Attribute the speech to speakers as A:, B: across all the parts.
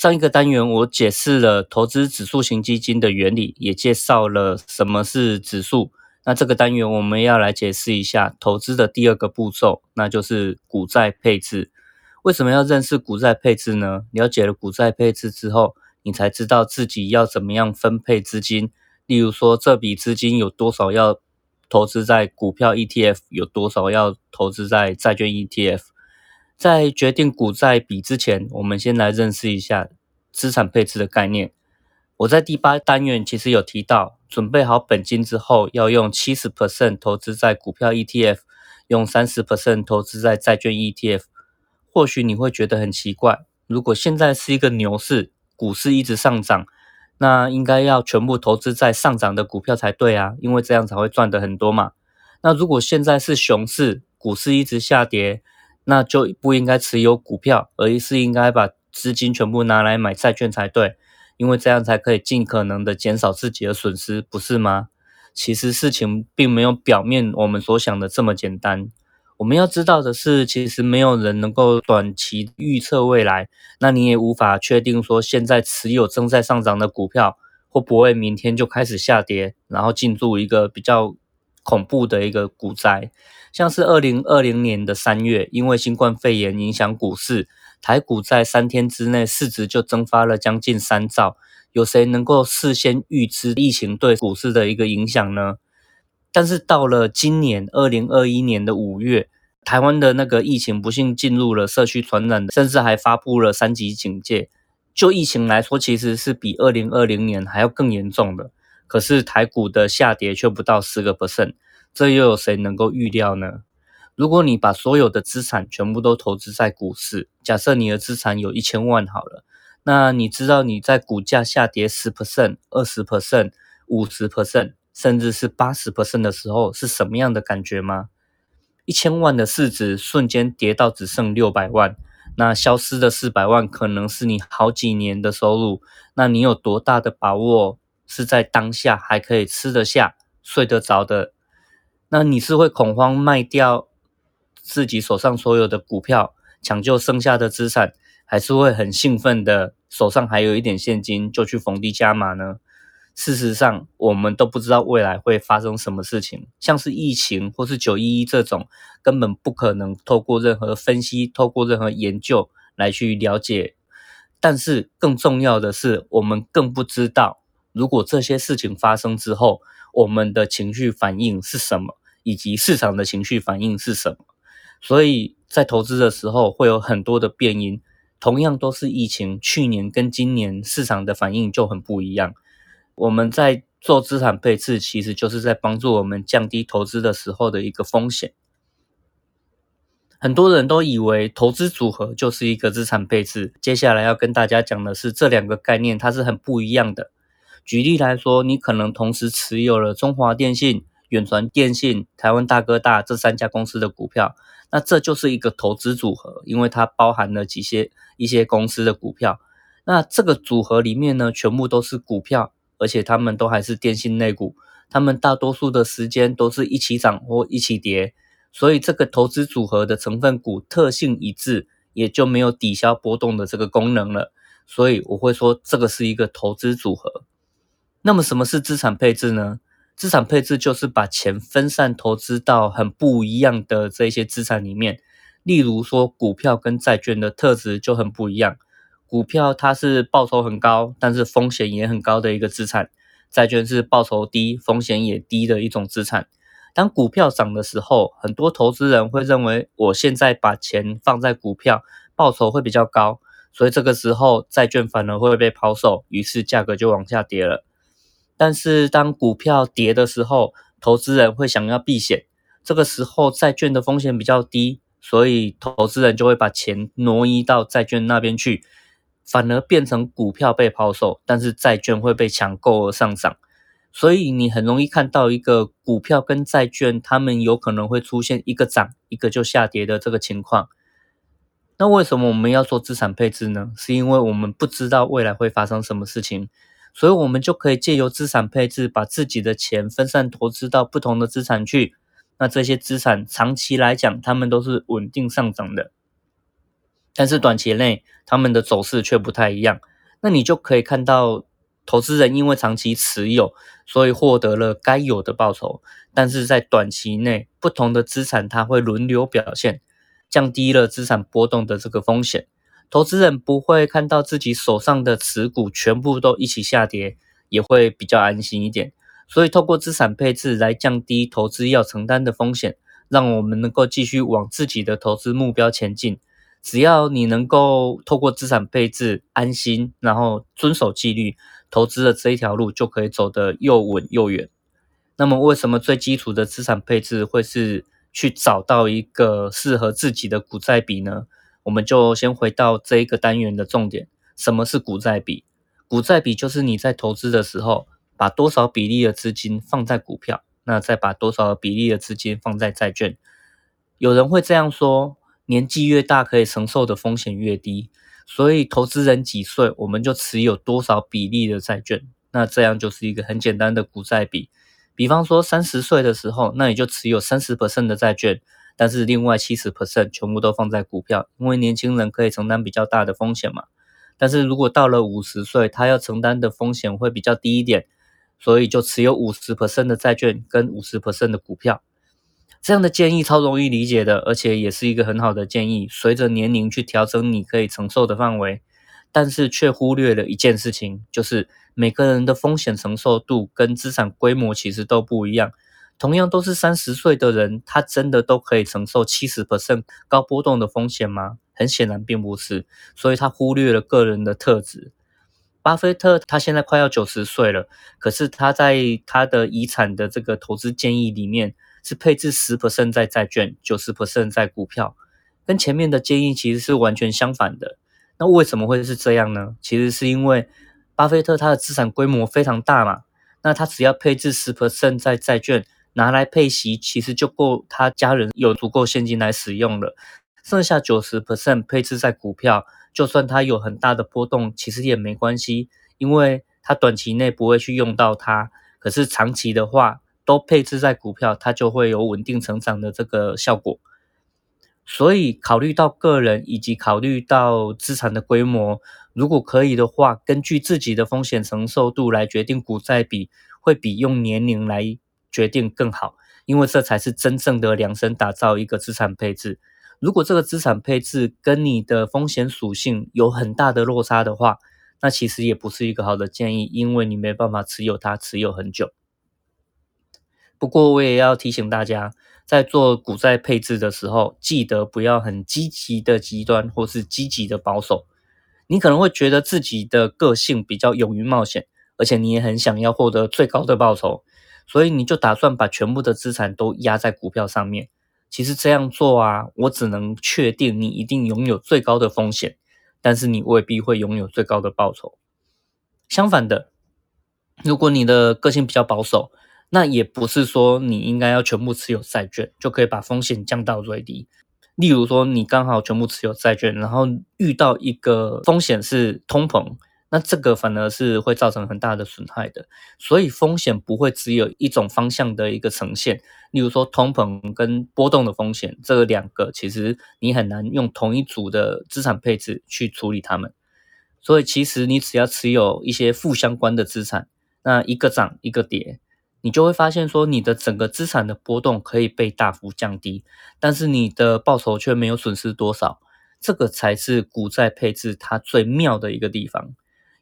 A: 上一个单元我解释了投资指数型基金的原理，也介绍了什么是指数。那这个单元我们要来解释一下投资的第二个步骤，那就是股债配置。为什么要认识股债配置呢？了解了股债配置之后，你才知道自己要怎么样分配资金。例如说，这笔资金有多少要投资在股票 ETF，有多少要投资在债券 ETF。在决定股债比之前，我们先来认识一下资产配置的概念。我在第八单元其实有提到，准备好本金之后，要用七十 percent 投资在股票 ETF，用三十 percent 投资在债券 ETF。或许你会觉得很奇怪，如果现在是一个牛市，股市一直上涨，那应该要全部投资在上涨的股票才对啊，因为这样才会赚得很多嘛。那如果现在是熊市，股市一直下跌，那就不应该持有股票，而是应该把资金全部拿来买债券才对，因为这样才可以尽可能的减少自己的损失，不是吗？其实事情并没有表面我们所想的这么简单。我们要知道的是，其实没有人能够短期预测未来，那你也无法确定说现在持有正在上涨的股票会不会明天就开始下跌，然后进入一个比较恐怖的一个股灾。像是二零二零年的三月，因为新冠肺炎影响股市，台股在三天之内市值就蒸发了将近三兆。有谁能够事先预知疫情对股市的一个影响呢？但是到了今年二零二一年的五月，台湾的那个疫情不幸进入了社区传染，甚至还发布了三级警戒。就疫情来说，其实是比二零二零年还要更严重的。可是台股的下跌却不到十个百分。这又有谁能够预料呢？如果你把所有的资产全部都投资在股市，假设你的资产有一千万好了，那你知道你在股价下跌十 percent、二十 percent、五十 percent，甚至是八十 percent 的时候是什么样的感觉吗？一千万的市值瞬间跌到只剩六百万，那消失的四百万可能是你好几年的收入，那你有多大的把握是在当下还可以吃得下、睡得着的？那你是会恐慌卖掉自己手上所有的股票，抢救剩下的资产，还是会很兴奋的手上还有一点现金就去逢低加码呢？事实上，我们都不知道未来会发生什么事情，像是疫情或是九一一这种，根本不可能透过任何分析、透过任何研究来去了解。但是更重要的是，我们更不知道，如果这些事情发生之后，我们的情绪反应是什么。以及市场的情绪反应是什么？所以在投资的时候会有很多的变因。同样都是疫情，去年跟今年市场的反应就很不一样。我们在做资产配置，其实就是在帮助我们降低投资的时候的一个风险。很多人都以为投资组合就是一个资产配置。接下来要跟大家讲的是这两个概念，它是很不一样的。举例来说，你可能同时持有了中华电信。远传电信、台湾大哥大这三家公司的股票，那这就是一个投资组合，因为它包含了几些一些公司的股票。那这个组合里面呢，全部都是股票，而且他们都还是电信类股，他们大多数的时间都是一起涨或一起跌，所以这个投资组合的成分股特性一致，也就没有抵消波动的这个功能了。所以我会说，这个是一个投资组合。那么什么是资产配置呢？资产配置就是把钱分散投资到很不一样的这些资产里面，例如说股票跟债券的特质就很不一样。股票它是报酬很高，但是风险也很高的一个资产；债券是报酬低、风险也低的一种资产。当股票涨的时候，很多投资人会认为，我现在把钱放在股票，报酬会比较高，所以这个时候债券反而会被抛售，于是价格就往下跌了。但是当股票跌的时候，投资人会想要避险，这个时候债券的风险比较低，所以投资人就会把钱挪移到债券那边去，反而变成股票被抛售，但是债券会被抢购而上涨。所以你很容易看到一个股票跟债券，它们有可能会出现一个涨，一个就下跌的这个情况。那为什么我们要做资产配置呢？是因为我们不知道未来会发生什么事情，所以我们就可以借由资产配置，把自己的钱分散投资到不同的资产去。那这些资产长期来讲，它们都是稳定上涨的，但是短期内它们的走势却不太一样。那你就可以看到。投资人因为长期持有，所以获得了该有的报酬，但是在短期内，不同的资产它会轮流表现，降低了资产波动的这个风险。投资人不会看到自己手上的持股全部都一起下跌，也会比较安心一点。所以，透过资产配置来降低投资要承担的风险，让我们能够继续往自己的投资目标前进。只要你能够透过资产配置安心，然后遵守纪律。投资的这一条路就可以走得又稳又远。那么，为什么最基础的资产配置会是去找到一个适合自己的股债比呢？我们就先回到这一个单元的重点：什么是股债比？股债比就是你在投资的时候，把多少比例的资金放在股票，那再把多少比例的资金放在债券。有人会这样说：年纪越大，可以承受的风险越低。所以，投资人几岁，我们就持有多少比例的债券。那这样就是一个很简单的股债比。比方说，三十岁的时候，那你就持有三十 percent 的债券，但是另外七十 percent 全部都放在股票，因为年轻人可以承担比较大的风险嘛。但是如果到了五十岁，他要承担的风险会比较低一点，所以就持有五十 percent 的债券跟五十 percent 的股票。这样的建议超容易理解的，而且也是一个很好的建议。随着年龄去调整你可以承受的范围，但是却忽略了一件事情，就是每个人的风险承受度跟资产规模其实都不一样。同样都是三十岁的人，他真的都可以承受七十 percent 高波动的风险吗？很显然并不是，所以他忽略了个人的特质。巴菲特他现在快要九十岁了，可是他在他的遗产的这个投资建议里面。是配置十 percent 在债券，九十 percent 在股票，跟前面的建议其实是完全相反的。那为什么会是这样呢？其实是因为巴菲特他的资产规模非常大嘛，那他只要配置十 percent 在债券，拿来配息，其实就够他家人有足够现金来使用了。剩下九十 percent 配置在股票，就算它有很大的波动，其实也没关系，因为他短期内不会去用到它。可是长期的话，都配置在股票，它就会有稳定成长的这个效果。所以，考虑到个人以及考虑到资产的规模，如果可以的话，根据自己的风险承受度来决定股债比，会比用年龄来决定更好。因为这才是真正的量身打造一个资产配置。如果这个资产配置跟你的风险属性有很大的落差的话，那其实也不是一个好的建议，因为你没办法持有它持有很久。不过我也要提醒大家，在做股债配置的时候，记得不要很积极的极端，或是积极的保守。你可能会觉得自己的个性比较勇于冒险，而且你也很想要获得最高的报酬，所以你就打算把全部的资产都压在股票上面。其实这样做啊，我只能确定你一定拥有最高的风险，但是你未必会拥有最高的报酬。相反的，如果你的个性比较保守，那也不是说你应该要全部持有债券就可以把风险降到最低。例如说，你刚好全部持有债券，然后遇到一个风险是通膨，那这个反而是会造成很大的损害的。所以风险不会只有一种方向的一个呈现。例如说，通膨跟波动的风险，这两个其实你很难用同一组的资产配置去处理它们。所以其实你只要持有一些负相关的资产，那一个涨一个跌。你就会发现，说你的整个资产的波动可以被大幅降低，但是你的报酬却没有损失多少。这个才是股债配置它最妙的一个地方。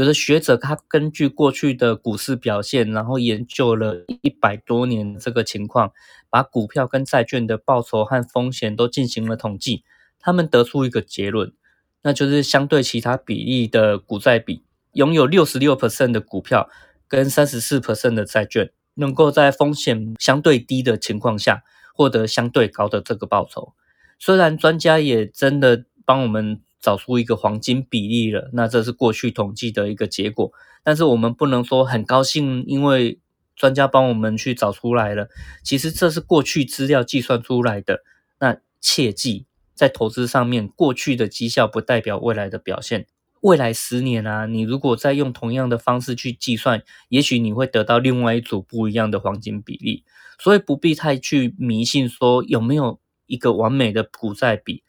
A: 有的学者他根据过去的股市表现，然后研究了一百多年这个情况，把股票跟债券的报酬和风险都进行了统计，他们得出一个结论，那就是相对其他比例的股债比，拥有六十六 percent 的股票跟三十四 percent 的债券。能够在风险相对低的情况下获得相对高的这个报酬，虽然专家也真的帮我们找出一个黄金比例了。那这是过去统计的一个结果，但是我们不能说很高兴，因为专家帮我们去找出来了。其实这是过去资料计算出来的。那切记，在投资上面，过去的绩效不代表未来的表现。未来十年啊，你如果再用同样的方式去计算，也许你会得到另外一组不一样的黄金比例。所以不必太去迷信说有没有一个完美的股债比。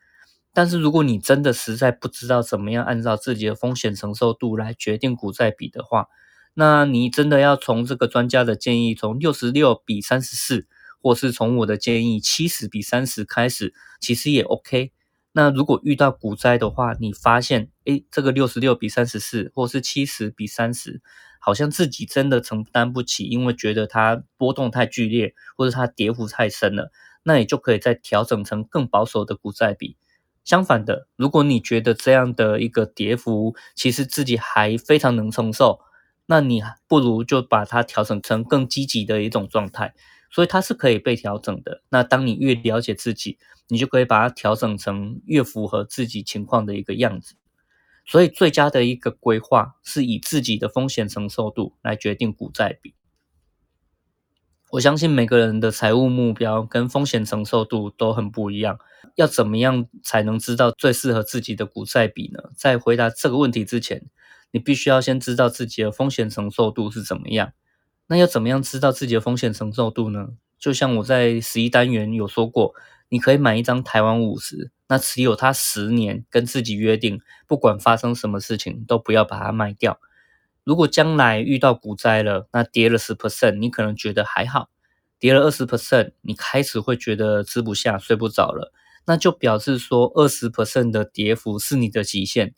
A: 但是如果你真的实在不知道怎么样按照自己的风险承受度来决定股债比的话，那你真的要从这个专家的建议，从六十六比三十四，或是从我的建议七十比三十开始，其实也 OK。那如果遇到股灾的话，你发现，诶，这个六十六比三十四，或是七十比三十，好像自己真的承担不起，因为觉得它波动太剧烈，或者它跌幅太深了，那你就可以再调整成更保守的股债比。相反的，如果你觉得这样的一个跌幅，其实自己还非常能承受，那你不如就把它调整成更积极的一种状态。所以它是可以被调整的。那当你越了解自己，你就可以把它调整成越符合自己情况的一个样子。所以最佳的一个规划是以自己的风险承受度来决定股债比。我相信每个人的财务目标跟风险承受度都很不一样。要怎么样才能知道最适合自己的股债比呢？在回答这个问题之前，你必须要先知道自己的风险承受度是怎么样。那要怎么样知道自己的风险承受度呢？就像我在十一单元有说过，你可以买一张台湾五十，那持有它十年，跟自己约定，不管发生什么事情都不要把它卖掉。如果将来遇到股灾了，那跌了十 percent，你可能觉得还好；跌了二十 percent，你开始会觉得吃不下、睡不着了，那就表示说二十 percent 的跌幅是你的极限。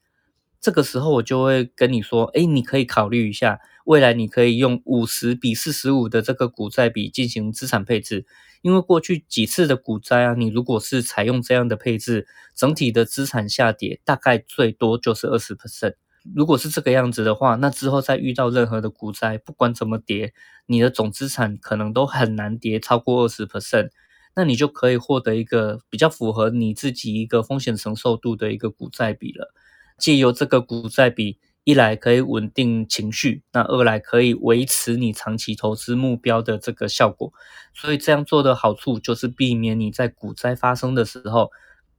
A: 这个时候我就会跟你说，哎，你可以考虑一下，未来你可以用五十比四十五的这个股债比进行资产配置，因为过去几次的股灾啊，你如果是采用这样的配置，整体的资产下跌大概最多就是二十 percent。如果是这个样子的话，那之后再遇到任何的股灾，不管怎么跌，你的总资产可能都很难跌超过二十 percent，那你就可以获得一个比较符合你自己一个风险承受度的一个股债比了。借由这个股债比，一来可以稳定情绪，那二来可以维持你长期投资目标的这个效果。所以这样做的好处就是避免你在股灾发生的时候，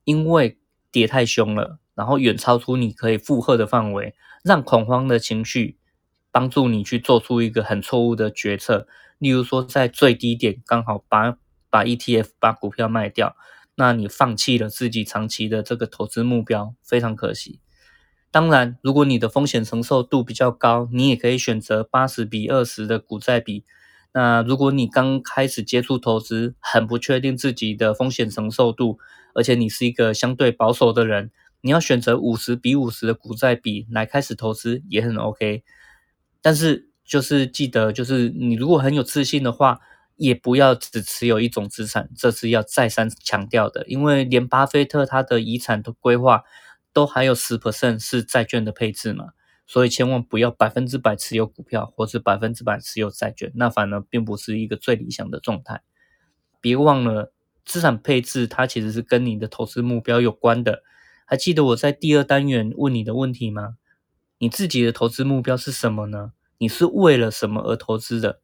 A: 因为跌太凶了，然后远超出你可以负荷的范围，让恐慌的情绪帮助你去做出一个很错误的决策。例如说，在最低点刚好把把 ETF 把股票卖掉，那你放弃了自己长期的这个投资目标，非常可惜。当然，如果你的风险承受度比较高，你也可以选择八十比二十的股债比。那如果你刚开始接触投资，很不确定自己的风险承受度，而且你是一个相对保守的人，你要选择五十比五十的股债比来开始投资也很 OK。但是就是记得，就是你如果很有自信的话，也不要只持有一种资产，这是要再三强调的，因为连巴菲特他的遗产的规划。都还有十 percent 是债券的配置嘛，所以千万不要百分之百持有股票，或是百分之百持有债券，那反而并不是一个最理想的状态。别忘了，资产配置它其实是跟你的投资目标有关的。还记得我在第二单元问你的问题吗？你自己的投资目标是什么呢？你是为了什么而投资的？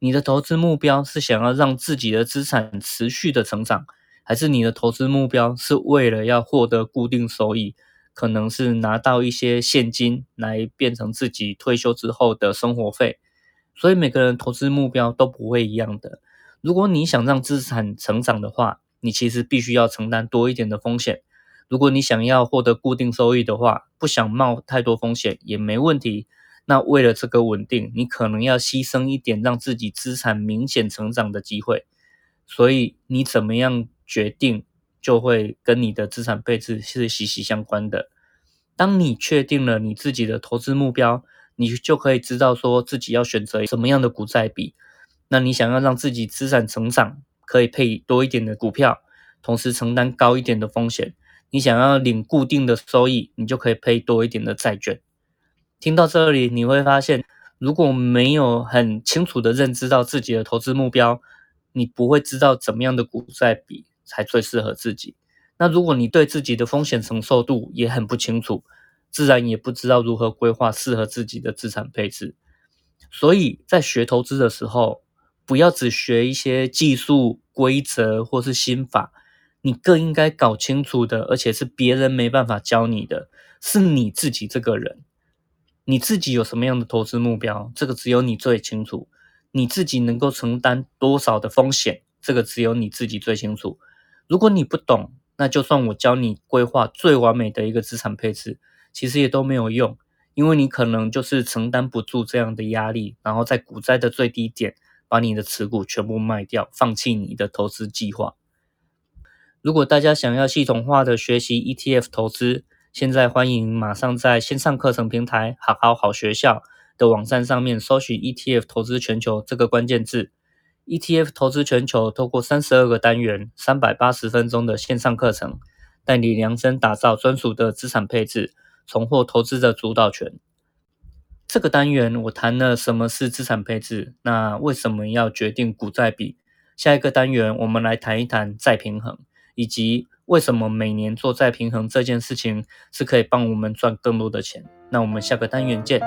A: 你的投资目标是想要让自己的资产持续的成长，还是你的投资目标是为了要获得固定收益？可能是拿到一些现金来变成自己退休之后的生活费，所以每个人投资目标都不会一样的。如果你想让资产成长的话，你其实必须要承担多一点的风险。如果你想要获得固定收益的话，不想冒太多风险也没问题。那为了这个稳定，你可能要牺牲一点让自己资产明显成长的机会。所以你怎么样决定？就会跟你的资产配置是息息相关的。当你确定了你自己的投资目标，你就可以知道说自己要选择什么样的股债比。那你想要让自己资产成长，可以配多一点的股票，同时承担高一点的风险。你想要领固定的收益，你就可以配多一点的债券。听到这里，你会发现，如果没有很清楚的认知到自己的投资目标，你不会知道怎么样的股债比。才最适合自己。那如果你对自己的风险承受度也很不清楚，自然也不知道如何规划适合自己的资产配置。所以在学投资的时候，不要只学一些技术规则或是心法，你更应该搞清楚的，而且是别人没办法教你的，是你自己这个人。你自己有什么样的投资目标？这个只有你最清楚。你自己能够承担多少的风险？这个只有你自己最清楚。如果你不懂，那就算我教你规划最完美的一个资产配置，其实也都没有用，因为你可能就是承担不住这样的压力，然后在股灾的最低点把你的持股全部卖掉，放弃你的投资计划。如果大家想要系统化的学习 ETF 投资，现在欢迎马上在线上课程平台好好好学校的网站上面搜寻 ETF 投资全球这个关键字。ETF 投资全球透过三十二个单元、三百八十分钟的线上课程，带你量身打造专属的资产配置，重获投资的主导权。这个单元我谈了什么是资产配置，那为什么要决定股债比？下一个单元我们来谈一谈再平衡，以及。为什么每年做再平衡这件事情是可以帮我们赚更多的钱？那我们下个单元见。